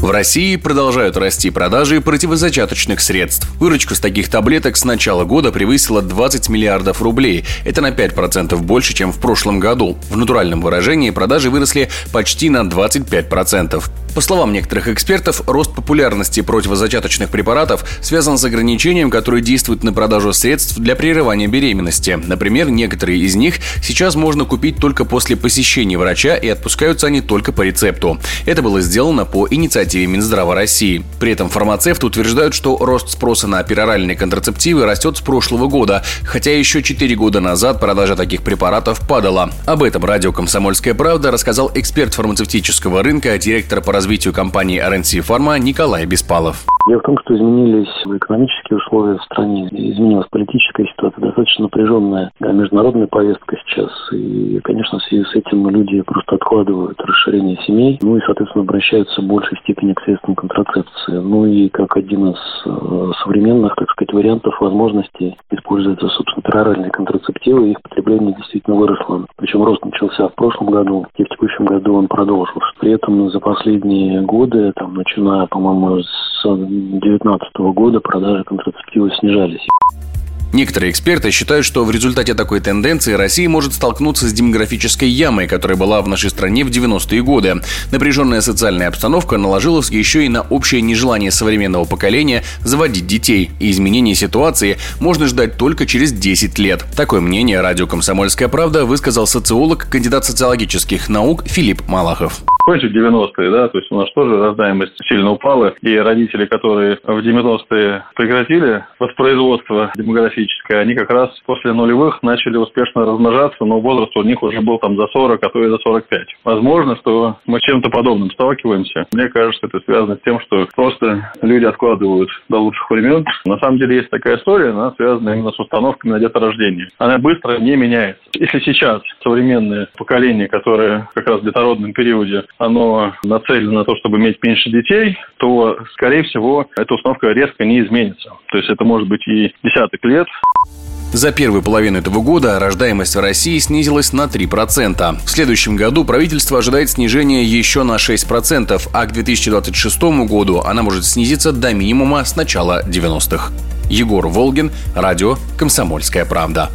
В России продолжают расти продажи противозачаточных средств. Выручка с таких таблеток с начала года превысила 20 миллиардов рублей. Это на 5% больше, чем в прошлом году. В натуральном выражении продажи выросли почти на 25%. По словам некоторых экспертов, рост популярности противозачаточных препаратов связан с ограничением, которое действует на продажу средств для прерывания беременности. Например, некоторые из них сейчас можно купить только после посещения врача и отпускаются они только по рецепту. Это было сделано по инициативе Минздрава России. При этом фармацевты утверждают, что рост спроса на пероральные контрацептивы растет с прошлого года, хотя еще 4 года назад продажа таких препаратов падала. Об этом радио «Комсомольская правда» рассказал эксперт фармацевтического рынка, директор по развитию компании RNC Pharma Николай Беспалов. Дело в том, что изменились экономические условия в стране, изменилась политическая ситуация, достаточно напряженная международная повестка сейчас. И, конечно, в связи с этим люди просто откладывают расширение семей, ну и, соответственно, обращаются в большей степени средствам контрацепции. Ну и как один из э, современных, так сказать, вариантов возможностей используются, собственно, пероральные контрацептивы, их потребление действительно выросло. Причем рост начался в прошлом году, и в текущем году он продолжился. При этом за последние годы, там, начиная, по-моему, с 2019 года продажи контрацептивов снижались. Некоторые эксперты считают, что в результате такой тенденции Россия может столкнуться с демографической ямой, которая была в нашей стране в 90-е годы. Напряженная социальная обстановка наложилась еще и на общее нежелание современного поколения заводить детей, и изменение ситуации можно ждать только через 10 лет. Такое мнение радио «Комсомольская правда» высказал социолог, кандидат социологических наук Филипп Малахов. Помните, 90-е, да, то есть у нас тоже рождаемость сильно упала, и родители, которые в 90-е прекратили воспроизводство демографическое, они как раз после нулевых начали успешно размножаться, но возраст у них уже был там за 40, а то и за 45. Возможно, что мы с чем-то подобным сталкиваемся. Мне кажется, это связано с тем, что просто люди откладывают до лучших времен. На самом деле есть такая история, она связана именно с установками на деторождение. Она быстро не меняется. Если сейчас современное поколение, которое как раз в детородном периоде оно нацелено на то, чтобы иметь меньше детей, то, скорее всего, эта установка резко не изменится. То есть это может быть и десяток лет. За первую половину этого года рождаемость в России снизилась на 3%. В следующем году правительство ожидает снижения еще на 6%, а к 2026 году она может снизиться до минимума с начала 90-х. Егор Волгин, радио «Комсомольская правда».